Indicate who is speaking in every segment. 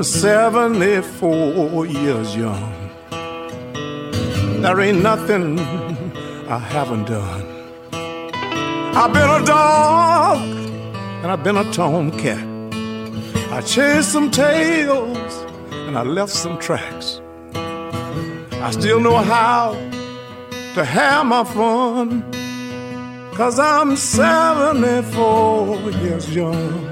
Speaker 1: I'm 74 years young. There ain't nothing I haven't done. I've been a dog and I've been a tomcat. I chased some tails and I left some tracks. I still know how to have my fun. Cause I'm 74 years young.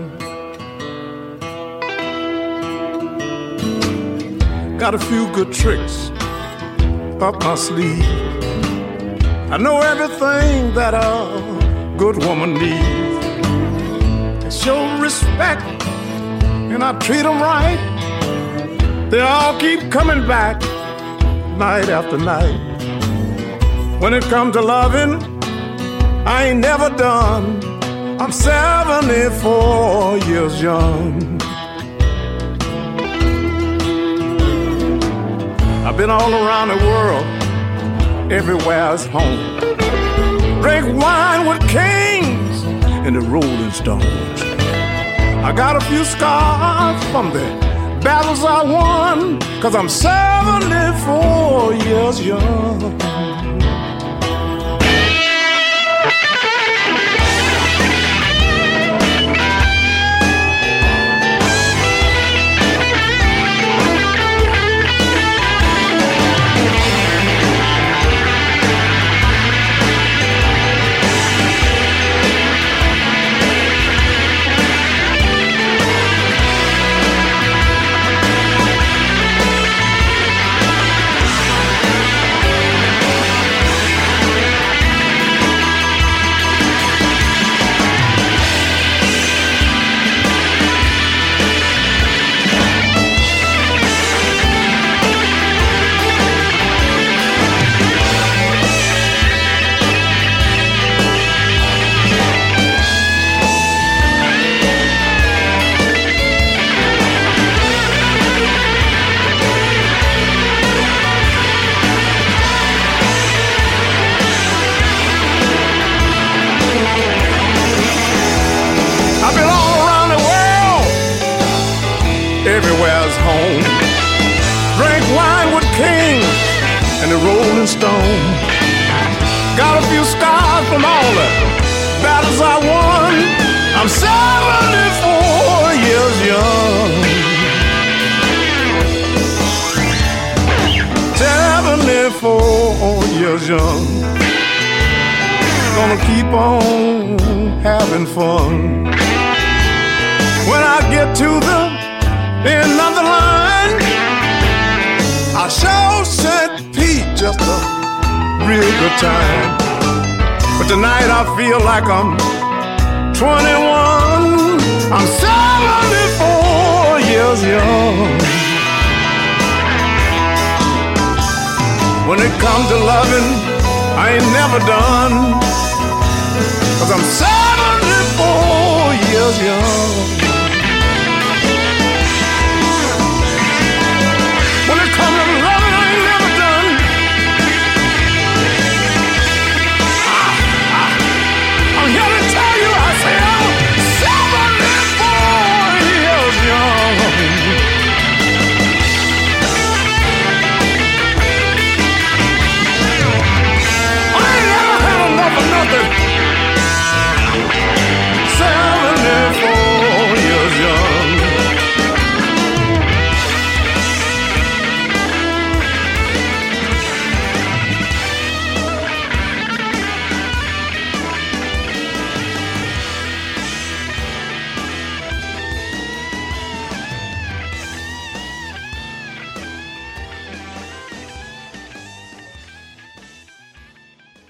Speaker 1: Got a few good tricks up my sleeve. I know everything that a good woman needs. I show respect and I treat them right. They all keep coming back night after night. When it comes to loving, I ain't never done. I'm 74 years young. Been all around the world, everywhere's home. Drink wine with kings and the Rolling Stones. I got a few scars from the battles I won, cause I'm 74 years young. When it comes to loving, I ain't never done. Cause I'm 74 years young.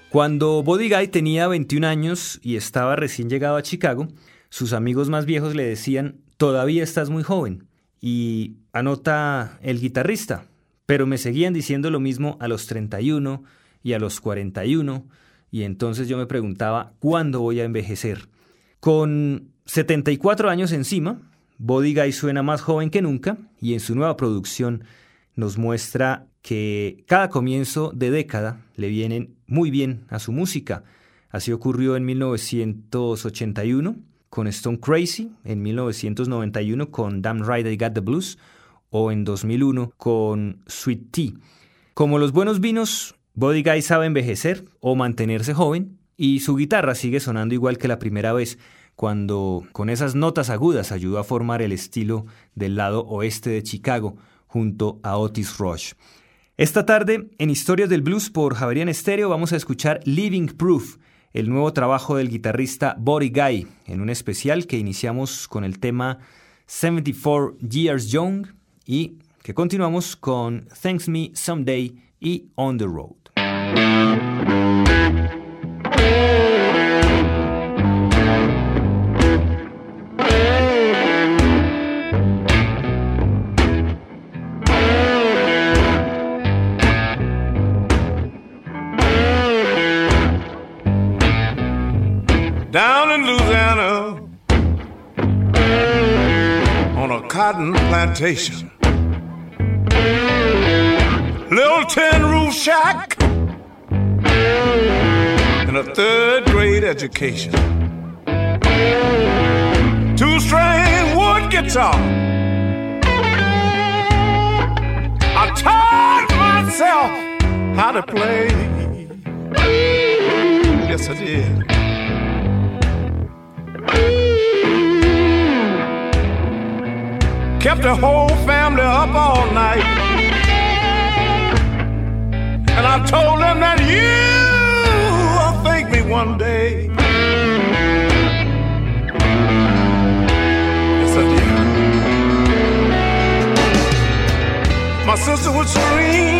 Speaker 2: Cuando Buddy Guy tenía 21 años y estaba recién llegado a Chicago, sus amigos más viejos le decían, todavía estás muy joven. Y anota el guitarrista, pero me seguían diciendo lo mismo a los 31 y a los 41, y entonces yo me preguntaba, ¿cuándo voy a envejecer? Con 74 años encima, Buddy Guy suena más joven que nunca y en su nueva producción nos muestra que cada comienzo de década le vienen muy bien a su música. Así ocurrió en 1981 con Stone Crazy, en 1991 con Damn Right I Got the Blues o en 2001 con Sweet Tea. Como los buenos vinos, Body Guy sabe envejecer o mantenerse joven y su guitarra sigue sonando igual que la primera vez, cuando con esas notas agudas ayudó a formar el estilo del lado oeste de Chicago junto a Otis Rush. Esta tarde, en Historias del Blues por Javerian Estéreo, vamos a escuchar Living Proof, el nuevo trabajo del guitarrista Body Guy, en un especial que iniciamos con el tema 74 Years Young y que continuamos con Thanks Me Someday y On the Road.
Speaker 1: Cotton plantation. Little tin roof shack and a third grade education. Two string wood guitar. I taught myself how to play. Yes, I did. Kept the whole family up all night. And I told them that you will thank me one day. Yes, I did. My sister would scream.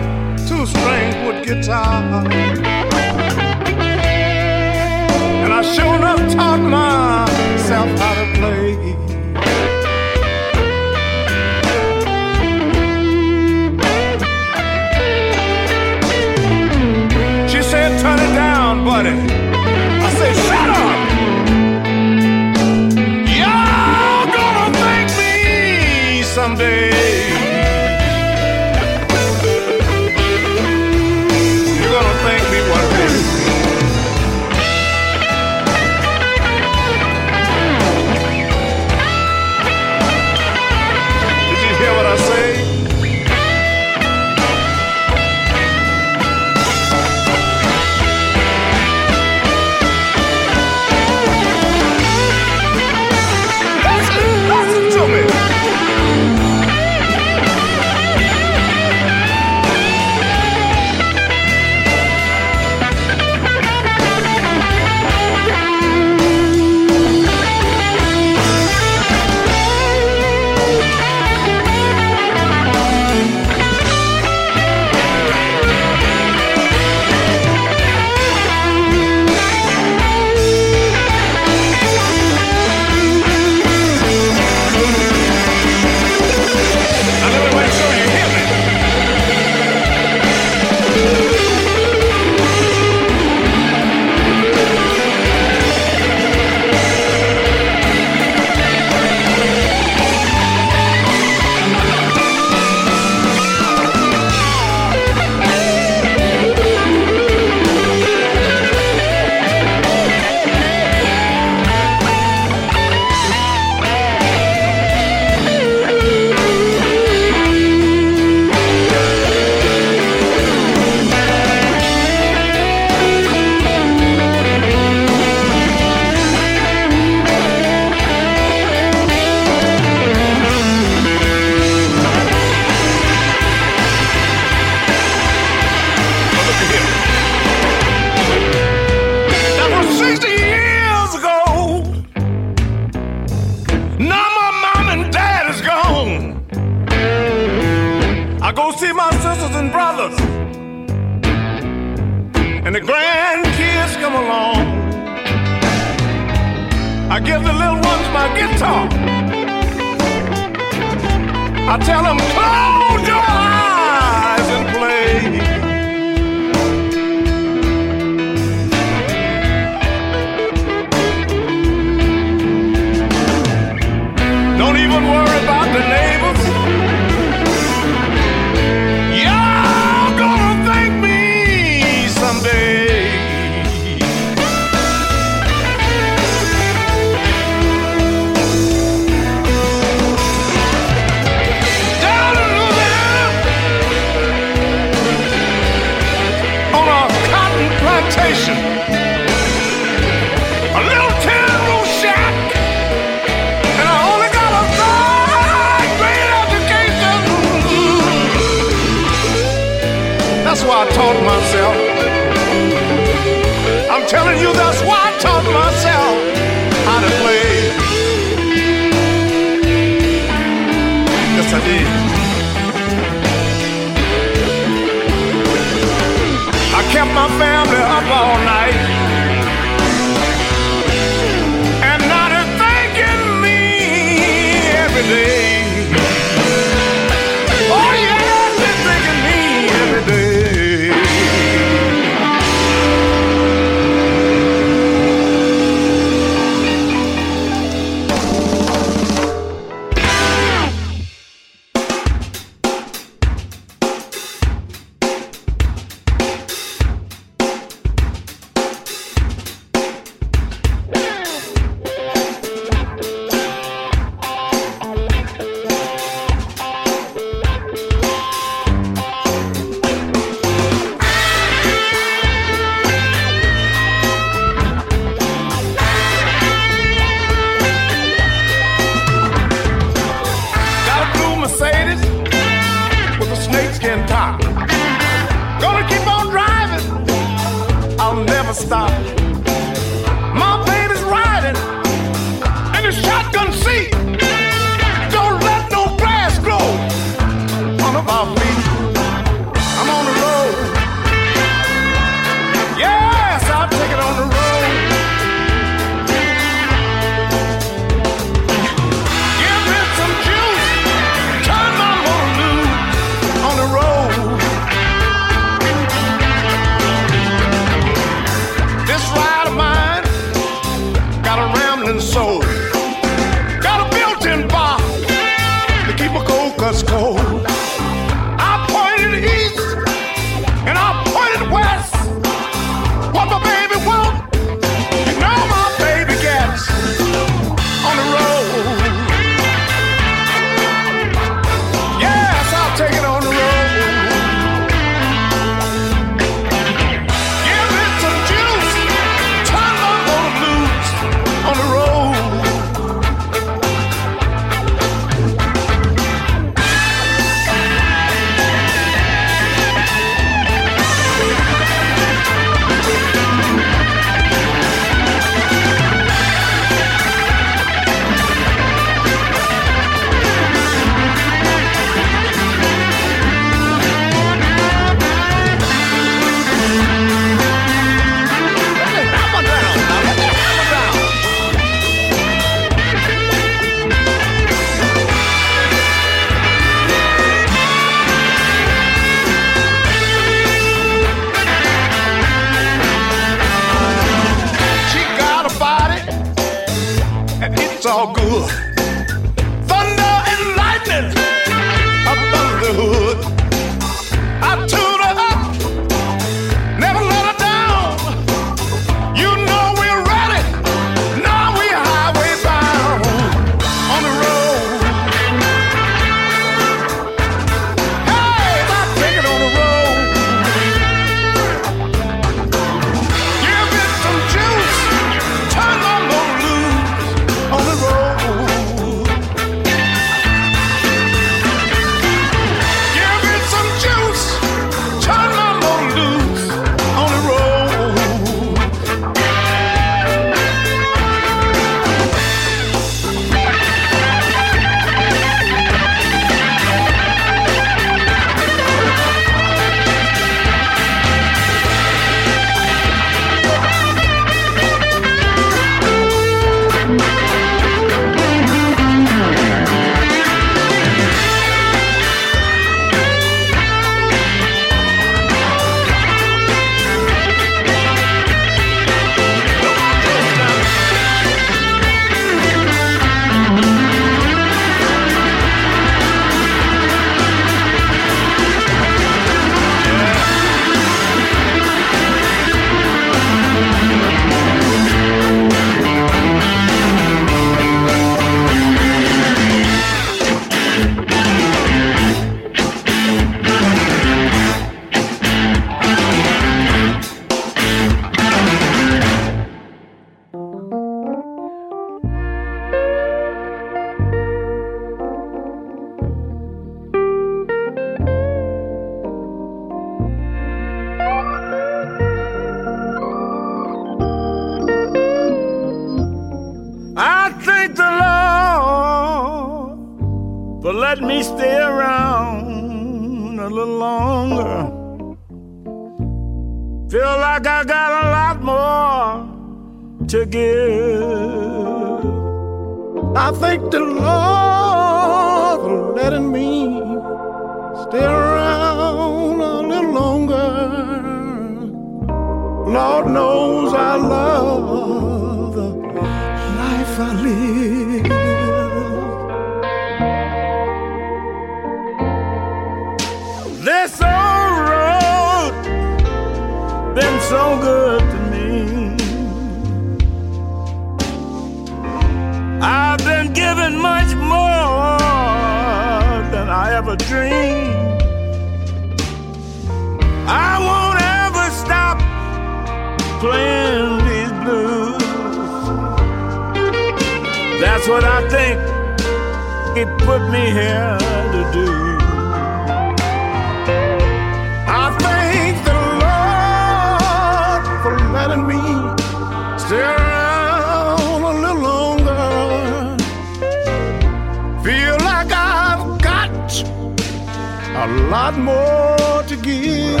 Speaker 1: A
Speaker 3: lot more to give.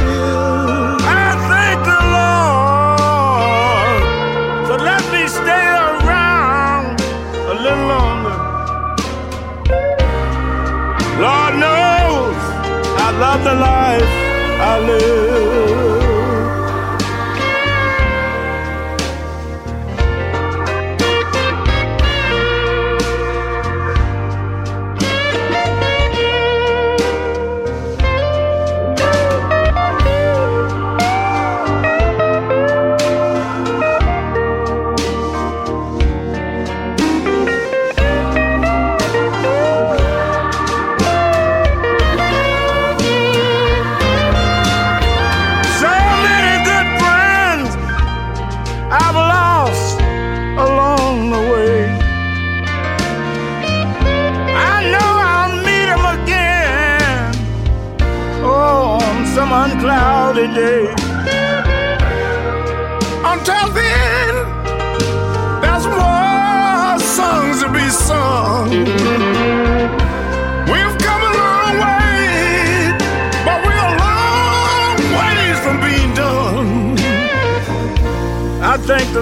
Speaker 3: I thank the Lord for letting me stay around a little longer. Lord knows I love the life I live.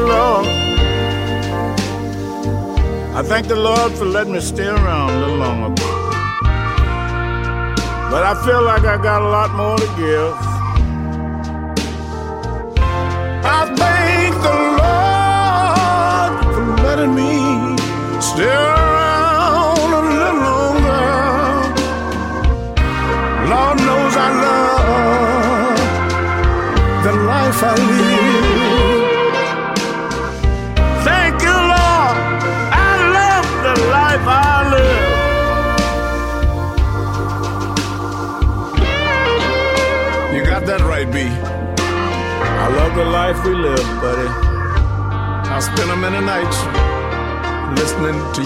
Speaker 3: Lord. I thank the Lord for letting me stay around a little longer. But I feel like I got a lot more to give.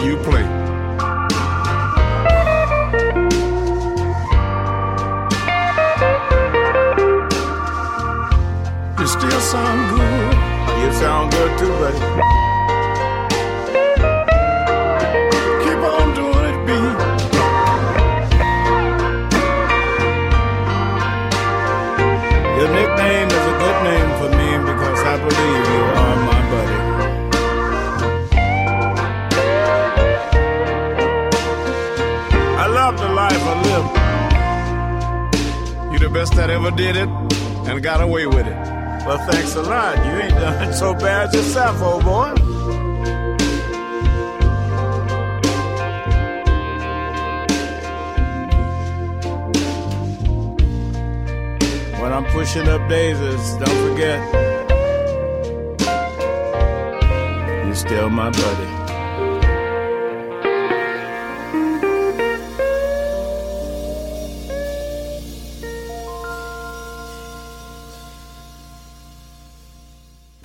Speaker 3: You play.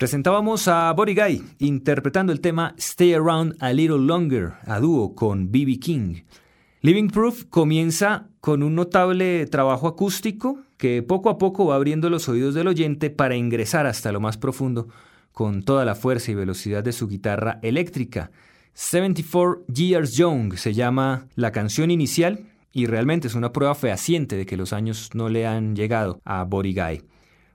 Speaker 2: Presentábamos a Body Guy interpretando el tema Stay Around a Little Longer a dúo con B.B. King. Living Proof comienza con un notable trabajo acústico que poco a poco va abriendo los oídos del oyente para ingresar hasta lo más profundo con toda la fuerza y velocidad de su guitarra eléctrica. 74 Years Young se llama la canción inicial y realmente es una prueba fehaciente de que los años no le han llegado a Body Guy.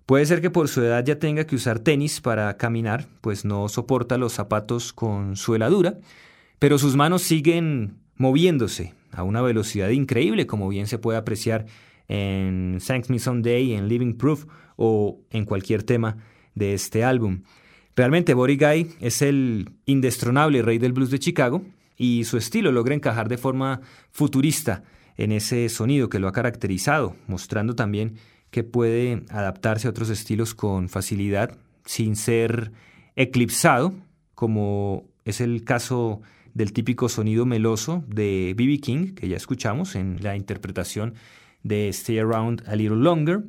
Speaker 2: Puede ser que por su edad ya tenga que usar tenis para caminar, pues no soporta los zapatos con suela dura, pero sus manos siguen moviéndose a una velocidad increíble, como bien se puede apreciar en Thanks Me Someday, en Living Proof o en cualquier tema de este álbum. Realmente Body Guy es el indestronable rey del blues de Chicago y su estilo logra encajar de forma futurista en ese sonido que lo ha caracterizado, mostrando también que puede adaptarse a otros estilos con facilidad sin ser eclipsado, como es el caso del típico sonido meloso de B.B. King, que ya escuchamos en la interpretación de Stay Around a Little Longer,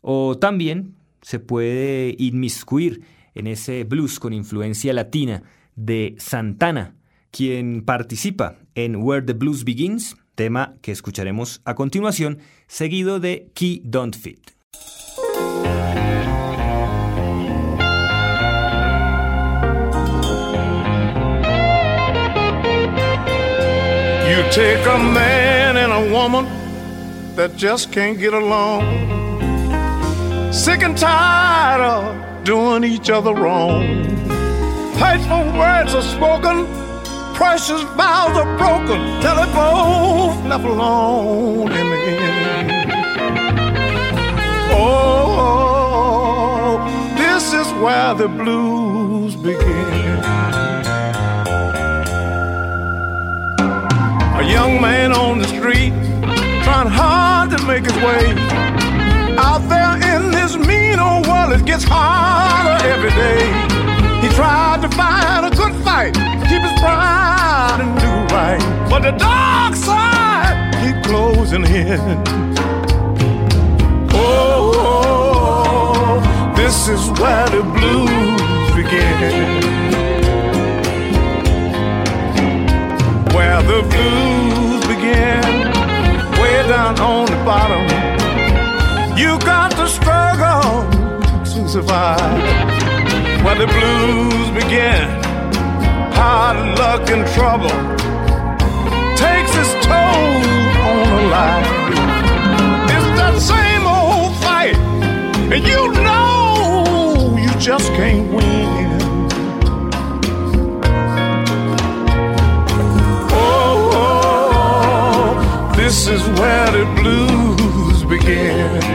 Speaker 2: o también se puede inmiscuir en ese blues con influencia latina de Santana, quien participa en Where the Blues Begins, tema que escucharemos a continuación, seguido de Key Don't Fit.
Speaker 1: You take a man and a woman that just can't get along. Sick and tired of doing each other wrong. Hateful words are spoken, precious vows are broken, both left alone in the end. Oh, this is where the blues begin. A young man on the street trying hard to make his way. Out there in this mean old world, it gets harder every day. Tried to find a good fight, keep his pride and do right. But the dark side keep closing in. Oh, this is where the blues begin. Where the blues begin, way down on the bottom. You got to struggle to survive. Where the blues begin, hard luck and trouble takes its toll on a life. It's that same old fight, and you know you just can't win. Oh, oh this is where the blues begin.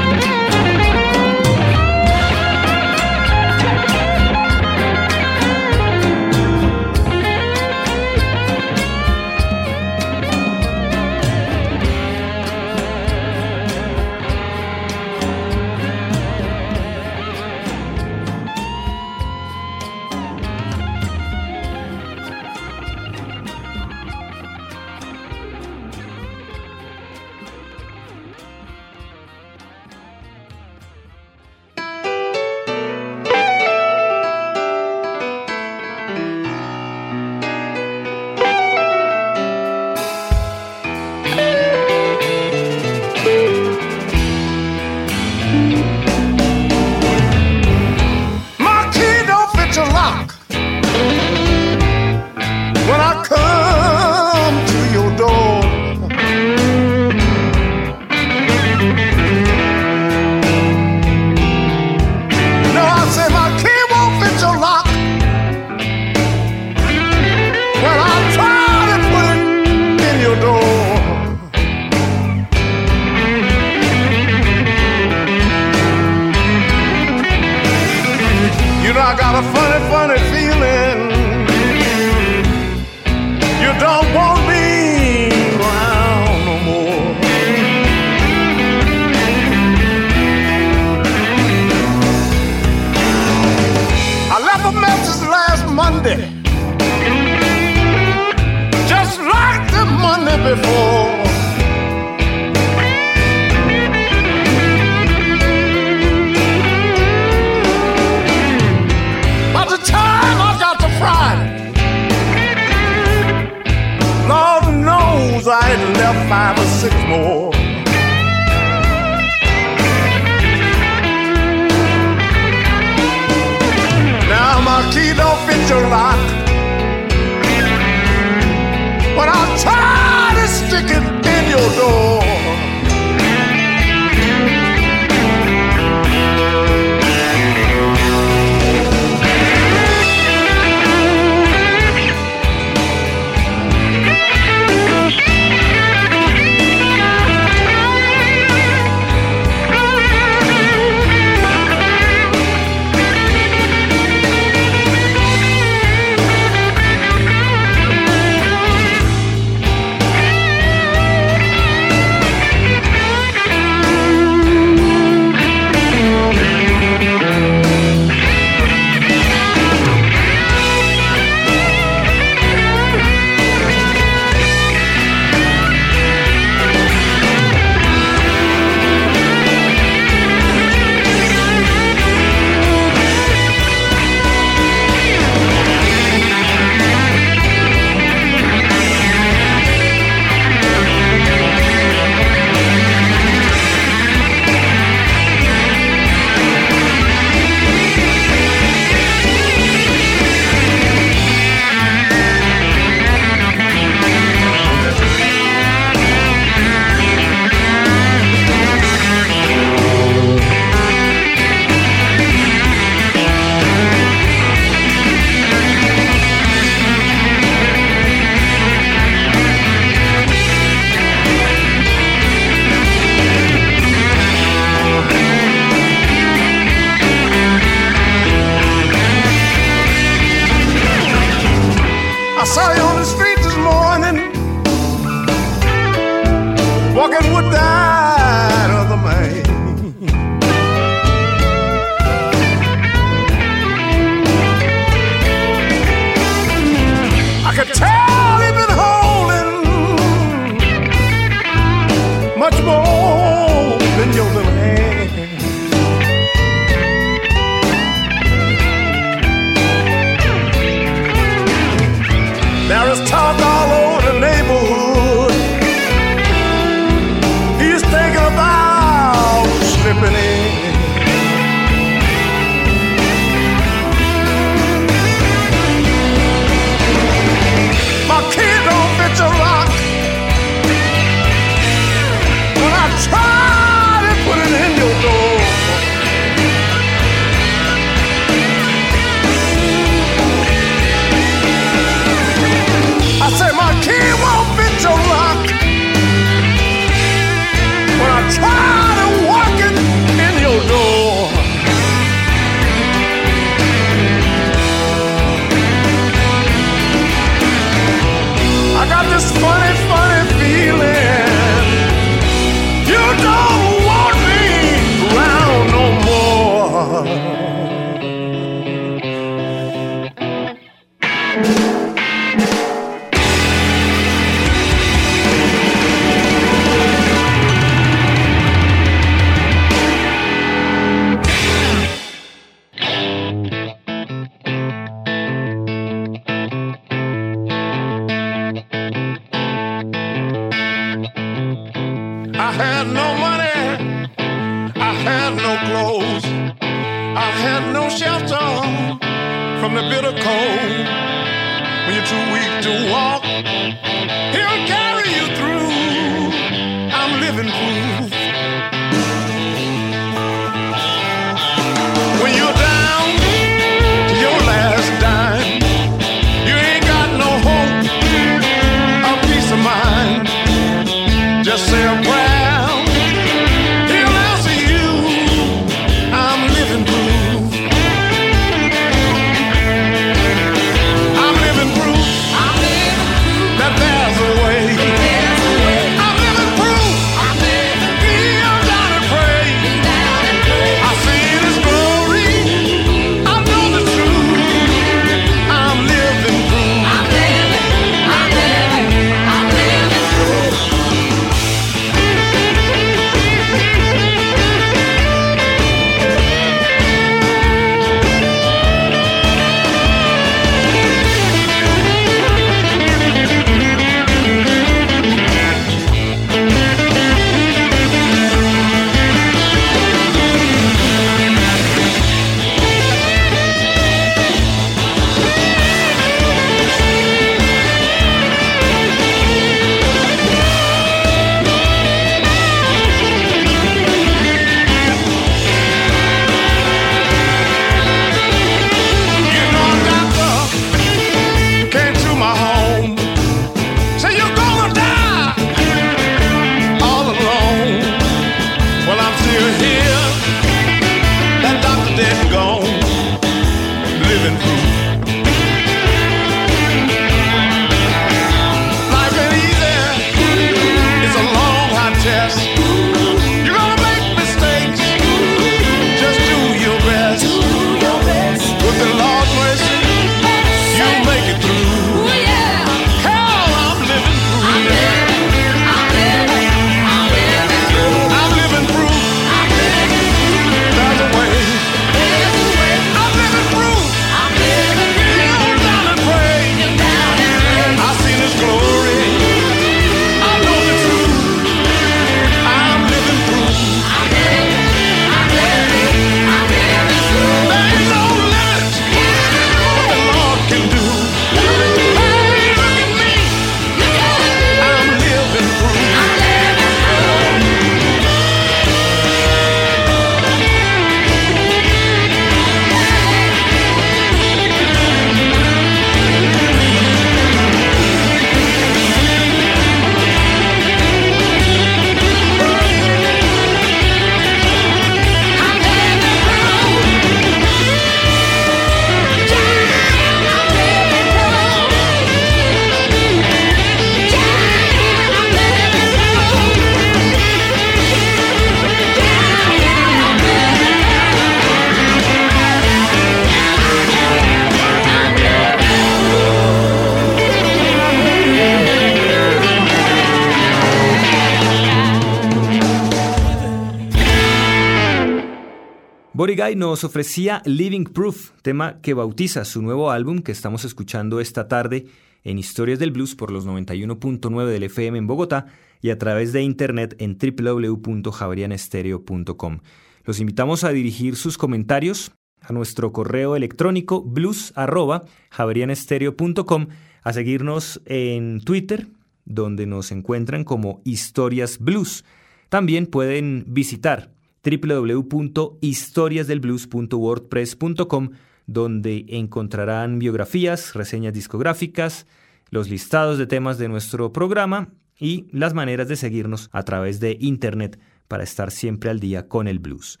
Speaker 2: Nos ofrecía Living Proof, tema que bautiza su nuevo álbum que estamos escuchando esta tarde en Historias del Blues por los 91.9 del FM en Bogotá y a través de internet en www.javerianestereo.com. Los invitamos a dirigir sus comentarios a nuestro correo electrónico blues@javerianestereo.com, a seguirnos en Twitter, donde nos encuentran como Historias Blues. También pueden visitar www.historiasdelblues.wordpress.com donde encontrarán biografías, reseñas discográficas, los listados de temas de nuestro programa y las maneras de seguirnos a través de Internet para estar siempre al día con el blues.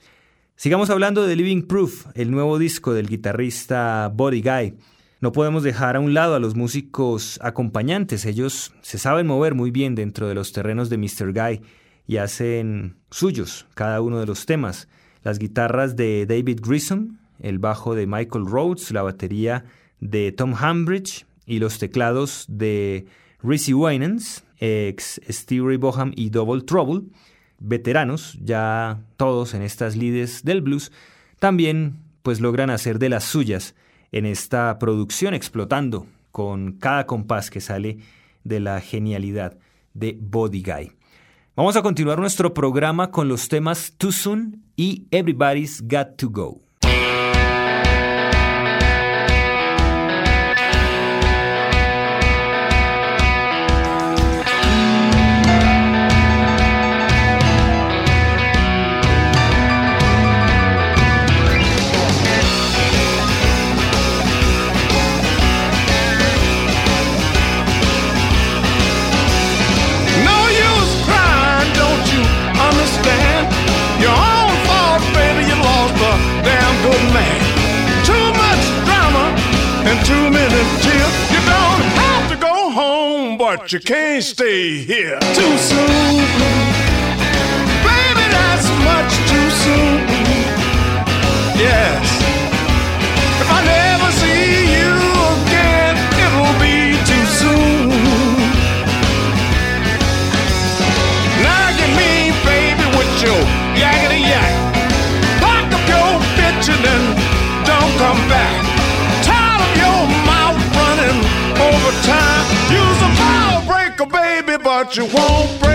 Speaker 2: Sigamos hablando de Living Proof, el nuevo disco del guitarrista Body Guy. No podemos dejar a un lado a los músicos acompañantes, ellos se saben mover muy bien dentro de los terrenos de Mr. Guy y hacen suyos cada uno de los temas. Las guitarras de David Grissom, el bajo de Michael Rhodes, la batería de Tom Hambridge y los teclados de Rizzy Winans, ex Stevie Boham y Double Trouble, veteranos, ya todos en estas lides del blues, también pues logran hacer de las suyas en esta producción explotando con cada compás que sale de la genialidad de Body Guy. Vamos a continuar nuestro programa con los temas Too Soon y Everybody's Got to Go.
Speaker 1: But you can't stay here too soon. Baby, that's much too soon. Yes. But you won't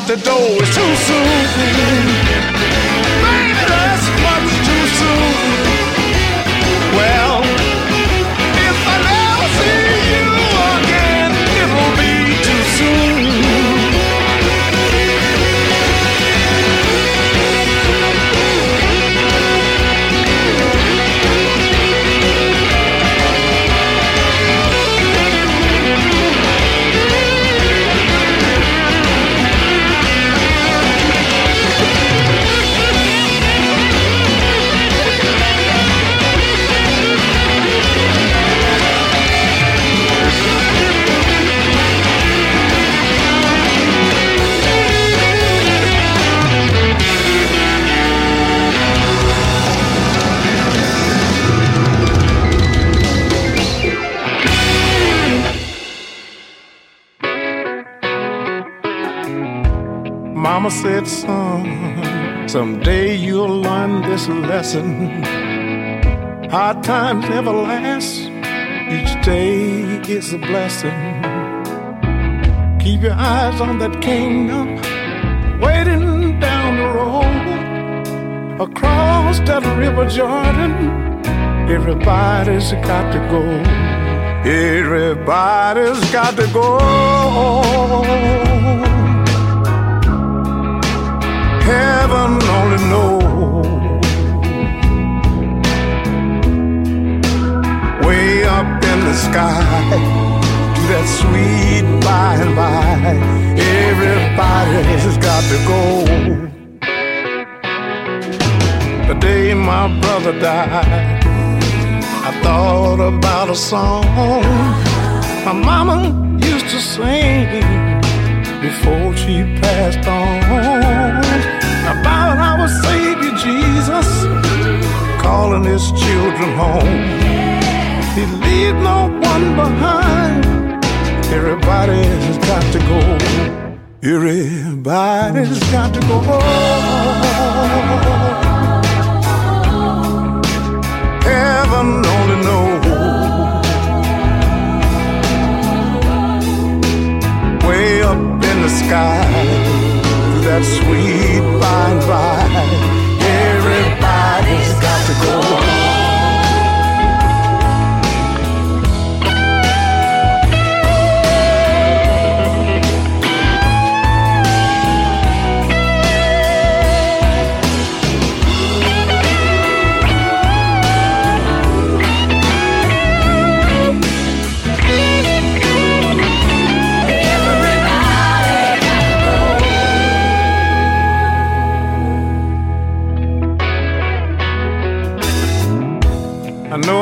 Speaker 1: out the door. It's too soon. Mama said, son, someday you'll learn this lesson. Hard times never last, each day is a blessing. Keep your eyes on that kingdom, waiting down the road. Across that river Jordan, everybody's got to go. Everybody's got to go. Heaven only knows. Way up in the sky, to that sweet by and by, everybody's got to go. The day my brother died, I thought about a song my mama used to sing before she passed on Savior Jesus calling his children home. He leave no one behind. Everybody's got to go. Everybody's got to go. Heaven only knows. Way up in the sky that sweet by and by.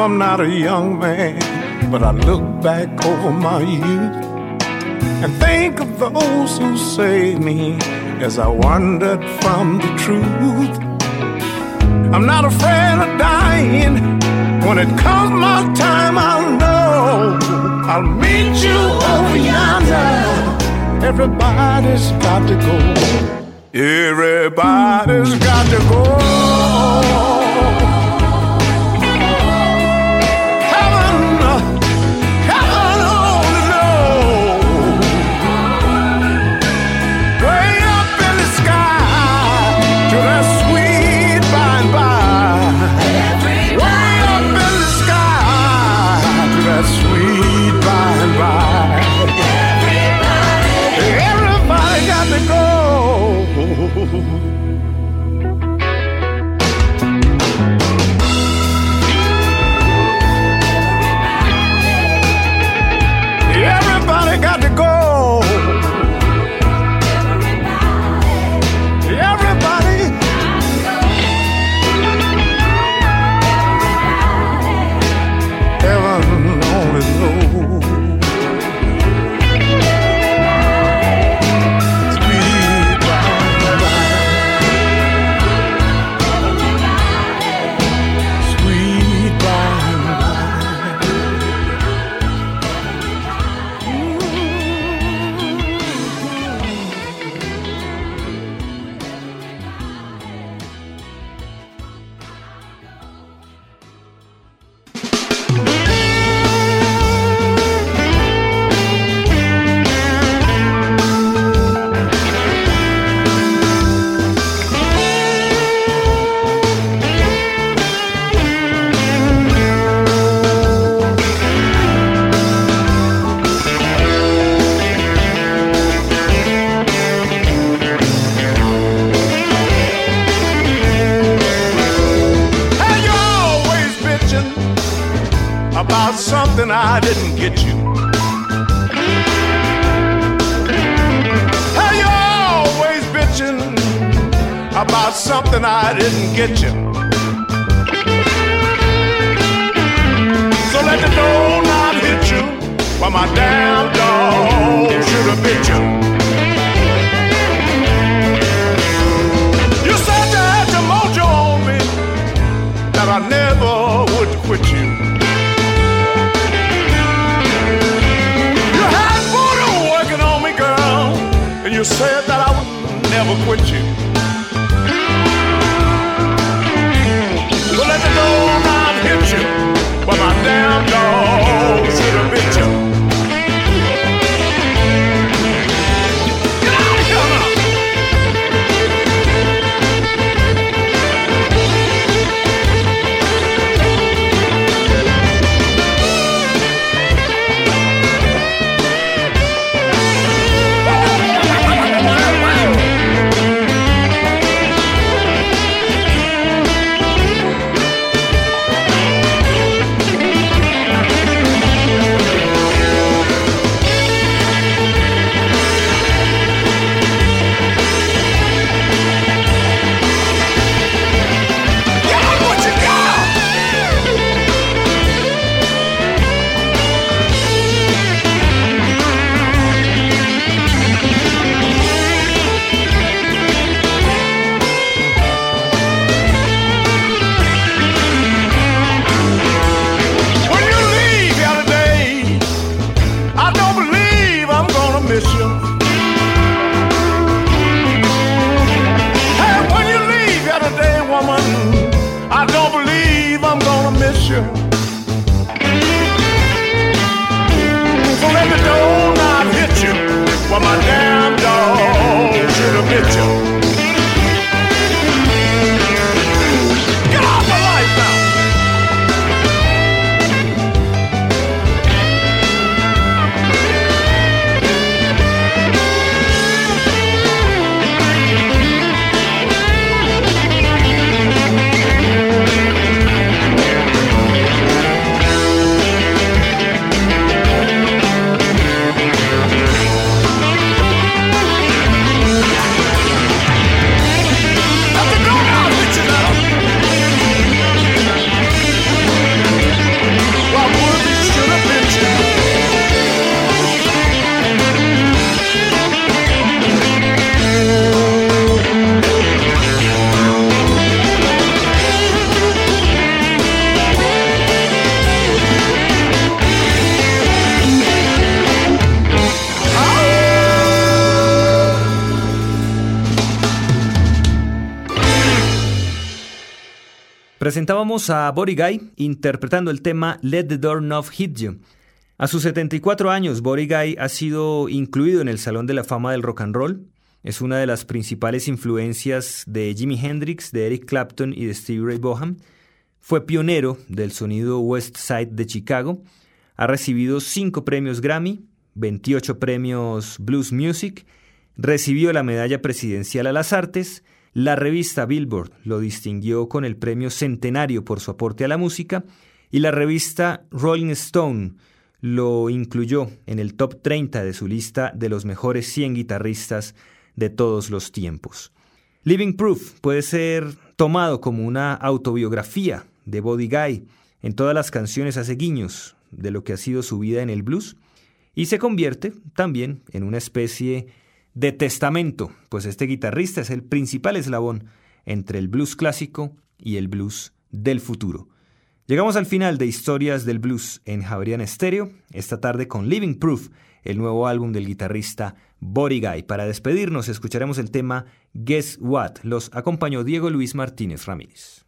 Speaker 1: I'm not a young man, but I look back over my youth and think of those who saved me as I wandered from the truth. I'm not afraid of dying. When it comes my time, I'll know I'll meet you over yonder. Everybody's got to go. Everybody's got to go. reason I didn't get you. How you always bitching about something I didn't get you. So let the door not hit you, but my damn dog should have bit you.
Speaker 2: you said that I would never quit you. A Body Guy interpretando el tema Let the Door Not Hit You. A sus 74 años, Body Guy ha sido incluido en el Salón de la Fama del Rock and Roll. Es una de las principales influencias de Jimi Hendrix, de Eric Clapton y de Stevie Ray Vaughan. Fue pionero del sonido West Side de Chicago. Ha recibido 5 premios Grammy, 28 premios Blues Music, recibió la medalla presidencial a las artes la revista Billboard lo distinguió con el premio Centenario por su aporte a la música y la revista Rolling Stone lo incluyó en el top 30 de su lista de los mejores 100 guitarristas de todos los tiempos. Living Proof puede ser tomado como una autobiografía de Body Guy. En todas las canciones hace guiños de lo que ha sido su vida en el blues y se convierte también en una especie de testamento, pues este guitarrista es el principal eslabón entre el blues clásico y el blues del futuro. Llegamos al final de Historias del Blues en Javerian Stereo, esta tarde con Living Proof, el nuevo álbum del guitarrista Body Guy. Para despedirnos escucharemos el tema Guess What. Los acompañó Diego Luis Martínez Ramírez.